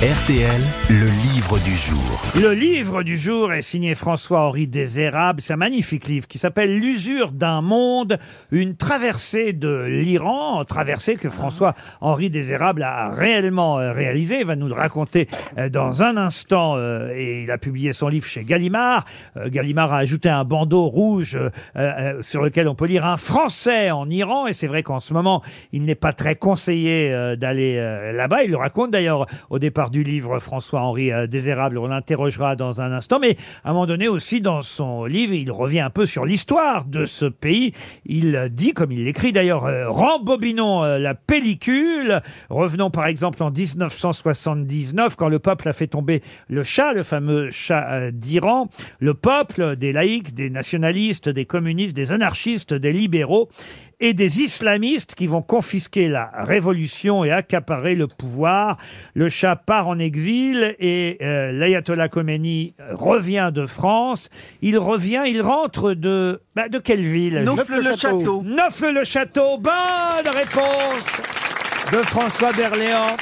RTL, le livre du jour. Le livre du jour est signé François-Henri Désérable. C'est un magnifique livre qui s'appelle L'usure d'un monde, une traversée de l'Iran, traversée que François-Henri Désérable a réellement euh, réalisée. Il va nous le raconter euh, dans un instant euh, et il a publié son livre chez Gallimard. Gallimard a ajouté un bandeau rouge sur lequel on peut lire un français en Iran et c'est vrai qu'en ce moment, il n'est pas très conseillé d'aller là-bas. Il le raconte d'ailleurs au départ du livre François-Henri euh, Désérable. On l'interrogera dans un instant. Mais à un moment donné aussi, dans son livre, il revient un peu sur l'histoire de ce pays. Il dit, comme il l'écrit d'ailleurs, euh, rembobinons euh, la pellicule. Revenons par exemple en 1979, quand le peuple a fait tomber le chat, le fameux chat d'Iran. Le peuple, des laïcs, des nationalistes, des communistes, des anarchistes, des libéraux et des islamistes qui vont confisquer la révolution et accaparer le pouvoir. Le Shah part en exil et euh, l'ayatollah Khomeini revient de France. Il revient, il rentre de bah, de quelle ville? Neauphle-le-Château. Neauphle-le-Château. Bonne réponse de François Berléand.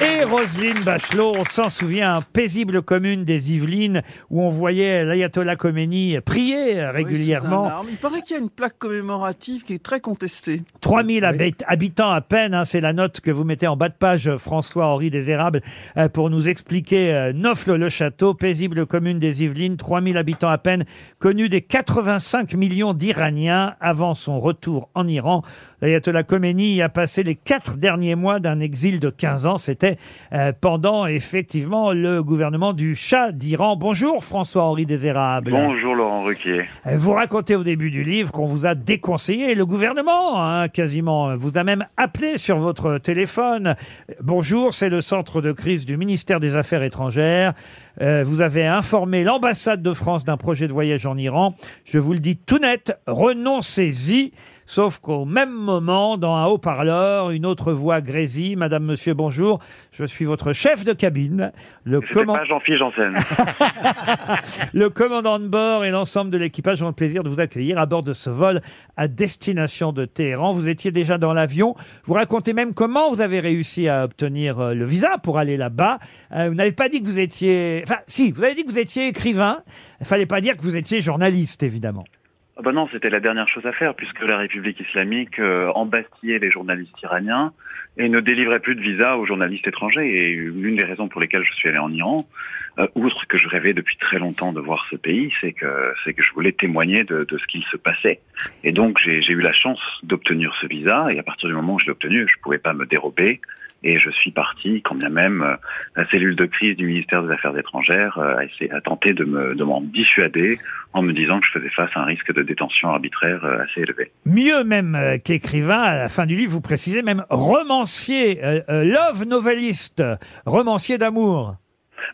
Et Roselyne Bachelot, on s'en souvient, paisible commune des Yvelines où on voyait l'ayatollah Khomeini prier régulièrement. Il paraît qu'il y a une plaque commémorative qui est très contestée. 3000 habit- habitants à peine, hein, c'est la note que vous mettez en bas de page, François-Henri Désérable, euh, pour nous expliquer euh, Neauphle-le-Château, paisible commune des Yvelines, 3000 habitants à peine, connu des 85 millions d'Iraniens avant son retour en Iran. L'ayatollah Khomeini y a passé les quatre derniers mois d'un exil de 15 ans. C'était euh, pendant, effectivement, le gouvernement du Shah d'Iran. Bonjour, François-Henri Désérable. Bonjour Laurent Ruquier. Euh, Vous racontez au début du livre qu'on vous a déconseillé. Le gouvernement, hein, quasiment, vous a même appelé sur votre téléphone. Bonjour, c'est le centre de crise du ministère des Affaires étrangères. Euh, vous avez informé l'ambassade de France d'un projet de voyage en Iran. Je vous le dis tout net, renoncez-y. Sauf qu'au même moment, dans un haut-parleur, une autre voix grésille. Madame, monsieur, bonjour. Je suis votre chef de cabine. Le C'était commandant. pas Jean-Philippe Janssen. Le commandant de bord et l'ensemble de l'équipage ont le plaisir de vous accueillir à bord de ce vol à destination de Téhéran. Vous étiez déjà dans l'avion. Vous racontez même comment vous avez réussi à obtenir euh, le visa pour aller là-bas. Euh, vous n'avez pas dit que vous étiez... Enfin, si, vous avez dit que vous étiez écrivain. Il fallait pas dire que vous étiez journaliste, évidemment. Bah non, c'était la dernière chose à faire puisque la République islamique euh, embastillait les journalistes iraniens et ne délivrait plus de visa aux journalistes étrangers. Et l'une des raisons pour lesquelles je suis allé en Iran, euh, outre que je rêvais depuis très longtemps de voir ce pays, c'est que c'est que je voulais témoigner de, de ce qu'il se passait. Et donc j'ai j'ai eu la chance d'obtenir ce visa et à partir du moment où je l'ai obtenu, je pouvais pas me dérober. Et je suis parti, quand bien même euh, la cellule de crise du ministère des Affaires étrangères euh, a, essayé, a tenté de me de m'en dissuader en me disant que je faisais face à un risque de détention arbitraire euh, assez élevé. Mieux même qu'écrivain, à la fin du livre, vous précisez même romancier, love novelliste, romancier d'amour.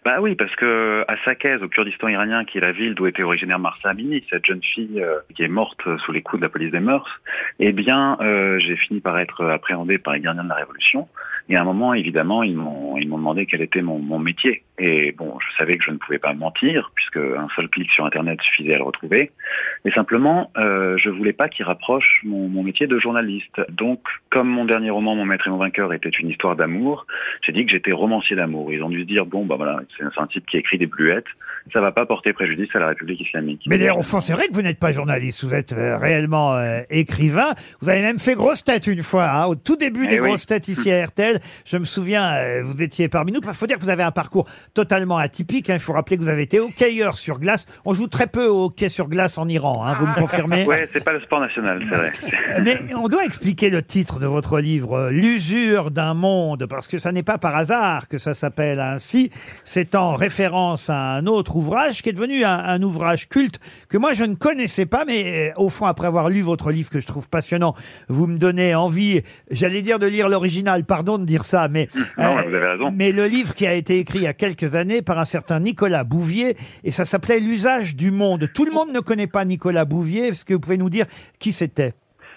Bah oui, parce que à Saqqez, au Kurdistan iranien, qui est la ville d'où était originaire Marsa Amini, cette jeune fille euh, qui est morte sous les coups de la police des mœurs, eh bien, euh, j'ai fini par être appréhendé par les gardiens de la Révolution. Et à un moment, évidemment, ils m'ont ils m'ont demandé quel était mon, mon métier. Et bon, je savais que je ne pouvais pas mentir, puisque un seul clic sur Internet suffisait à le retrouver. Mais simplement, euh, je voulais pas qu'ils rapprochent mon, mon métier de journaliste. Donc, comme mon dernier roman, Mon maître et mon vainqueur, était une histoire d'amour, j'ai dit que j'étais romancier d'amour. Ils ont dû se dire, bon, bah voilà, c'est un type qui écrit des bluettes, ça va pas porter préjudice à la République islamique. Mais d'ailleurs, au fond, c'est vrai que vous n'êtes pas journaliste, vous êtes euh, réellement euh, écrivain. Vous avez même fait grosse tête une fois, hein, au tout début des Eh oui. grosses têtes ici à RTL. Je me souviens, euh, vous étiez parmi nous. Il faut dire que vous avez un parcours totalement atypique. hein. Il faut rappeler que vous avez été hockeyeur sur glace. On joue très peu au hockey sur glace en Iran, hein, vous me confirmez Ouais, c'est pas le sport national, c'est vrai. Mais on doit expliquer le titre de votre livre, L'usure d'un monde, parce que ça n'est pas par hasard que ça s'appelle ainsi. C'est en référence à un autre ouvrage qui est devenu un, un ouvrage culte que moi je ne connaissais pas, mais euh, au fond, après avoir lu votre livre que je trouve passionnant, vous me donnez envie, j'allais dire de lire l'original, pardon de dire ça, mais... Non, euh, vous avez raison. mais le livre qui a été écrit il y a quelques années par un certain Nicolas Bouvier, et ça s'appelait L'usage du monde. Tout le monde ne connaît pas Nicolas Bouvier. Est-ce que vous pouvez nous dire qui c'était?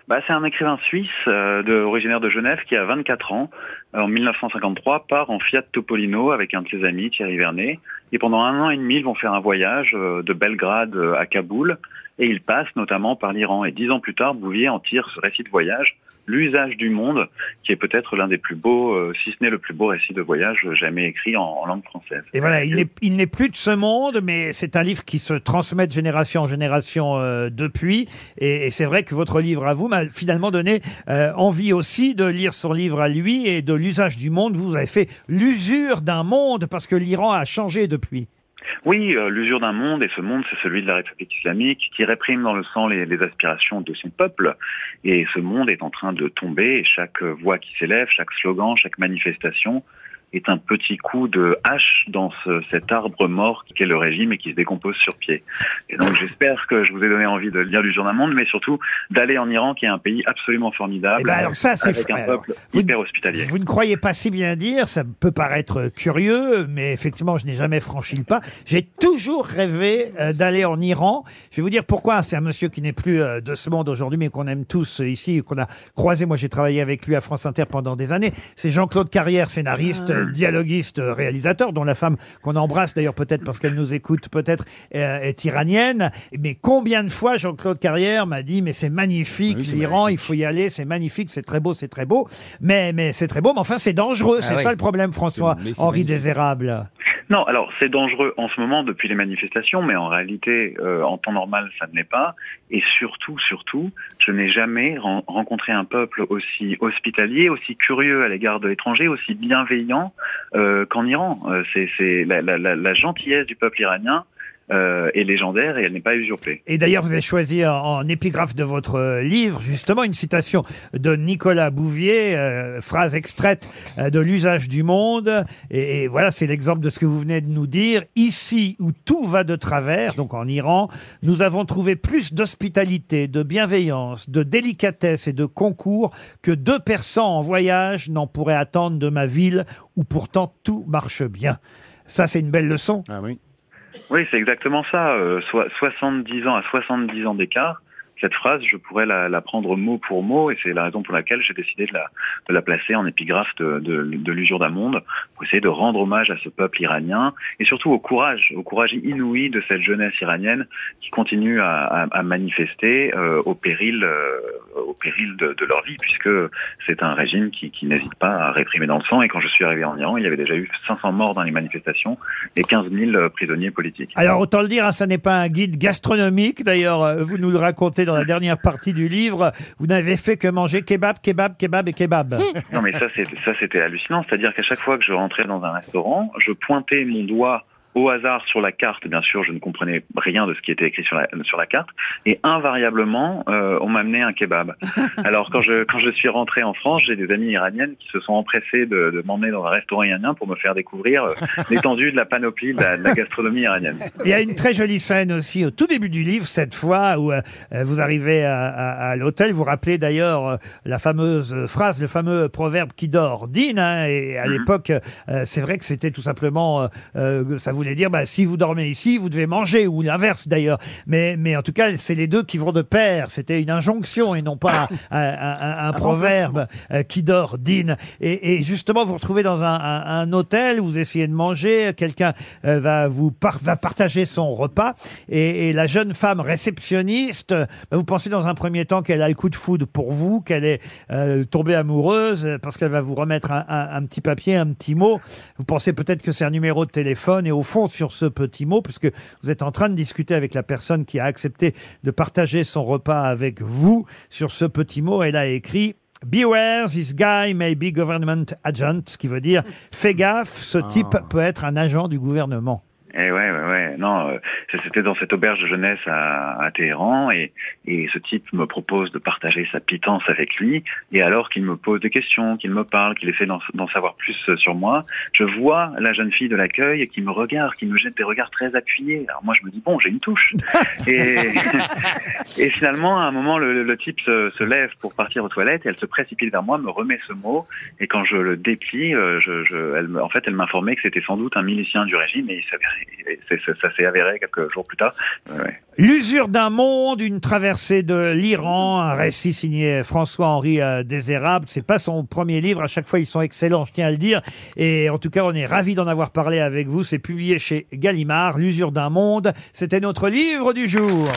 Bah, c'est un écrivain suisse euh, originaire de Genève qui a 24 ans. Euh, En 1953, part en Fiat Topolino avec un de ses amis, Thierry Vernet. Et pendant un an et demi, ils vont faire un voyage euh, de Belgrade euh, à Kaboul. Et ils passent notamment par l'Iran. Et dix ans plus tard, Bouvier en tire ce récit de voyage L'usage du monde, qui est peut-être l'un des plus beaux, euh, si ce n'est le plus beau récit de voyage jamais écrit en, langue française. Et voilà, il n'est- plus de ce monde, mais c'est un livre qui se transmet de génération en génération euh, depuis. Et, et c'est vrai que votre livre à vous m'a finalement donné euh, envie aussi de lire son livre à lui et de l'usage du monde. Vous avez fait l'usure d'un monde parce que l'Iran a changé depuis. Oui, euh, l'usure d'un monde, et ce monde, c'est celui de la République islamique, qui réprime dans le sang les, aspirations de son peuple. Et ce monde est en train de tomber, chaque voix qui s'élève, chaque slogan, chaque manifestation est un petit coup de hache dans ce- cet arbre mort qu'est le régime et qui se décompose sur pied. Et donc j'espère que je vous ai donné envie de lire l'usure d'un monde, mais surtout d'aller en Iran, qui est un pays absolument formidable, Eh ben alors ça, c'est avec un alors, peuple vous- hyper hospitalier. Vous ne croyez pas si bien dire, ça peut paraître curieux, mais effectivement, je n'ai jamais franchi le pas. J'ai toujours rêvé euh, d'aller en Iran. Je vais vous dire pourquoi. C'est un monsieur qui n'est plus euh, de ce monde aujourd'hui, mais qu'on aime tous euh, ici, qu'on a croisé. Moi, j'ai travaillé avec lui à France Inter pendant des années. C'est Jean-Claude Carrière, scénariste, euh, dialoguiste, euh, réalisateur, dont la femme qu'on embrasse d'ailleurs peut-être parce qu'elle nous écoute, peut-être euh, est iranienne. Mais combien de fois Jean-Claude Carrière m'a dit, mais c'est magnifique, Oui, c'est l'Iran, il faut y aller, c'est magnifique, c'est très beau, c'est très beau. Mais, mais c'est très beau, mais enfin, c'est dangereux. c'est Ah oui. ça le problème, François. Mais c'est Henri magnifique. Désérable. Non, alors c'est dangereux en ce moment depuis les manifestations, mais en réalité, euh, en temps normal, ça ne l'est pas. Et surtout, surtout, je n'ai jamais ren- rencontré un peuple aussi hospitalier, aussi curieux à l'égard de l'étranger, aussi bienveillant euh, qu'en Iran. Euh, c'est la, la gentillesse du peuple iranien euh, est légendaire et elle n'est pas usurpée. Et d'ailleurs, vous avez choisi en, en épigraphe de votre euh, livre, justement, une citation de Nicolas Bouvier, euh, phrase extraite euh, de l'usage du monde. Et, et voilà, c'est l'exemple de ce que vous venez de nous dire. Ici où tout va de travers, donc en Iran, nous avons trouvé plus d'hospitalité, de bienveillance, de délicatesse et de concours que deux persans en voyage n'en pourraient attendre de ma ville où pourtant tout marche bien. Ça, c'est une belle leçon. Ah oui. Oui, c'est exactement ça. Euh, soit 70 ans à 70 ans d'écart. Cette phrase, je pourrais la, la prendre mot pour mot, et c'est la raison pour laquelle j'ai décidé de la, de la placer en épigraphe de, de, de l'usure d'un monde, pour essayer de rendre hommage à ce peuple iranien, et surtout au courage, au courage inouï de cette jeunesse iranienne qui continue à, à, à manifester euh, au péril, euh, au péril de, de leur vie, puisque c'est un régime qui, qui n'hésite pas à réprimer dans le sang. Et quand je suis arrivé en Iran, il y avait déjà eu 500 morts dans les manifestations et 15 000 prisonniers politiques. Alors autant le dire, hein, ça n'est pas un guide gastronomique. D'ailleurs, euh, vous nous le racontez dans la dernière partie du livre. Vous n'avez fait que manger kebab, kebab, kebab et kebab. Non, mais ça, c'était hallucinant. C'est-à-dire qu'à chaque fois que je rentrais dans un restaurant, je pointais mon doigt au hasard sur la carte. Bien sûr, je ne comprenais rien de ce qui était écrit sur la, sur la carte. Et invariablement, euh, on m'amenait un kebab. Alors, quand je, quand je suis rentré en France, j'ai des amies iraniennes qui se sont empressées de, de m'emmener dans un restaurant iranien pour me faire découvrir euh, l'étendue de la panoplie de la, de la gastronomie iranienne. Il y a une très jolie scène aussi au tout début du livre, cette fois où euh, vous arrivez à, à- à l'hôtel. Vous rappelez d'ailleurs la fameuse phrase, le fameux proverbe qui dort dîne. hein, et à Mhm. l'époque, c'est vrai que c'était tout simplement, euh, euh, voulait dire, bah, si vous dormez ici, vous devez manger, ou l'inverse d'ailleurs. Mais, mais en tout cas, c'est les deux qui vont de pair. C'était une injonction et non pas un, un- un- un proverbe euh, qui dort dîne. Et, et justement, vous vous retrouvez dans un, un- un hôtel, vous essayez de manger, quelqu'un euh, va vous par- va partager son repas et, et la jeune femme réceptionniste, euh, bah, vous pensez dans un premier temps qu'elle a le coup de foudre pour vous, qu'elle est euh, tombée amoureuse euh, parce qu'elle va vous remettre un, un- un petit papier, un petit mot. Vous pensez peut-être que c'est un numéro de téléphone et au fond sur ce petit mot, puisque vous êtes en train de discuter avec la personne qui a accepté de partager son repas avec vous, sur ce petit mot, elle a écrit Beware, this guy may be government agent, ce qui veut dire fais gaffe, ce type peut être un agent du gouvernement. Et ouais, ouais, ouais. Non, euh, c'était dans cette auberge de jeunesse à, à Téhéran et, et ce type me propose de partager sa pitance avec lui. Et alors qu'il me pose des questions, qu'il me parle, qu'il essaie d'en savoir plus euh, sur moi, je vois la jeune fille de l'accueil qui me regarde, qui me jette des regards très appuyés. Alors moi, je me dis bon, j'ai une touche. et, et finalement, à un moment, le, le type se, se lève pour partir aux toilettes et elle se précipite vers moi, me remet ce mot. Et quand je le déplie, euh, je, je, elle, en fait, elle m'informait que c'était sans doute un milicien du régime et il s'avérait- ça s'est avéré quelques jours plus tard. Ouais. L'usure d'un monde, une traversée de l'Iran, un récit signé François-Henri euh, Désérable. C'est pas son premier livre. À chaque fois, ils sont excellents, je tiens à le dire. Et en tout cas, on est ravis d'en avoir parlé avec vous. C'est publié chez Gallimard, L'usure d'un monde. C'était notre livre du jour.